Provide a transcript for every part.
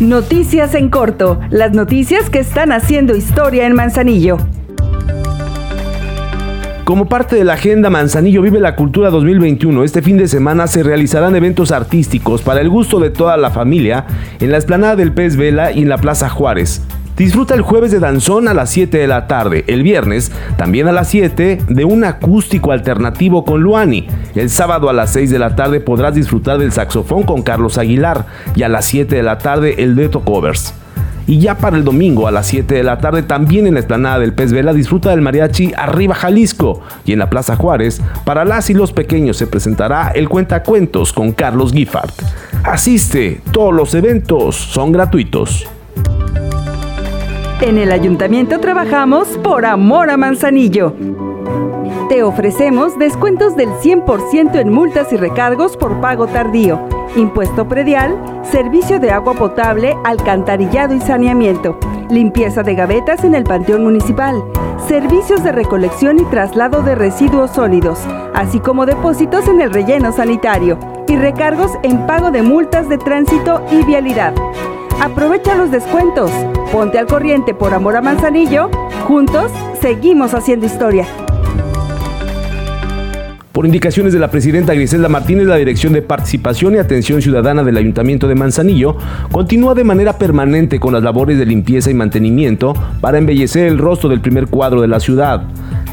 Noticias en corto, las noticias que están haciendo historia en Manzanillo. Como parte de la agenda Manzanillo Vive la Cultura 2021, este fin de semana se realizarán eventos artísticos para el gusto de toda la familia en la esplanada del Pez Vela y en la Plaza Juárez. Disfruta el jueves de danzón a las 7 de la tarde, el viernes también a las 7 de un acústico alternativo con Luani. El sábado a las 6 de la tarde podrás disfrutar del saxofón con Carlos Aguilar y a las 7 de la tarde el Beto Covers. Y ya para el domingo a las 7 de la tarde, también en la esplanada del Pez Vela, disfruta del mariachi Arriba Jalisco. Y en la Plaza Juárez, para las y los pequeños se presentará el Cuentacuentos con Carlos Giffard. Asiste, todos los eventos son gratuitos. En el ayuntamiento trabajamos por amor a Manzanillo. Te ofrecemos descuentos del 100% en multas y recargos por pago tardío, impuesto predial, servicio de agua potable, alcantarillado y saneamiento, limpieza de gavetas en el Panteón Municipal, servicios de recolección y traslado de residuos sólidos, así como depósitos en el relleno sanitario y recargos en pago de multas de tránsito y vialidad. Aprovecha los descuentos, ponte al corriente por amor a Manzanillo, juntos seguimos haciendo historia. Por indicaciones de la presidenta Griselda Martínez, la Dirección de Participación y Atención Ciudadana del Ayuntamiento de Manzanillo continúa de manera permanente con las labores de limpieza y mantenimiento para embellecer el rostro del primer cuadro de la ciudad.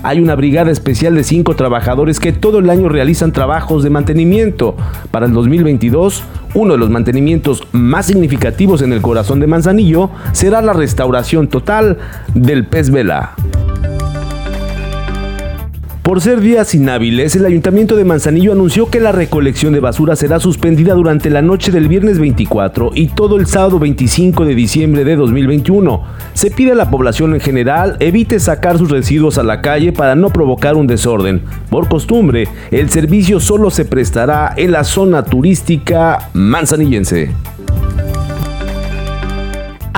Hay una brigada especial de cinco trabajadores que todo el año realizan trabajos de mantenimiento. Para el 2022, uno de los mantenimientos más significativos en el corazón de Manzanillo será la restauración total del pez vela. Por ser días inhábiles, el Ayuntamiento de Manzanillo anunció que la recolección de basura será suspendida durante la noche del viernes 24 y todo el sábado 25 de diciembre de 2021. Se pide a la población en general evite sacar sus residuos a la calle para no provocar un desorden. Por costumbre, el servicio solo se prestará en la zona turística manzanillense.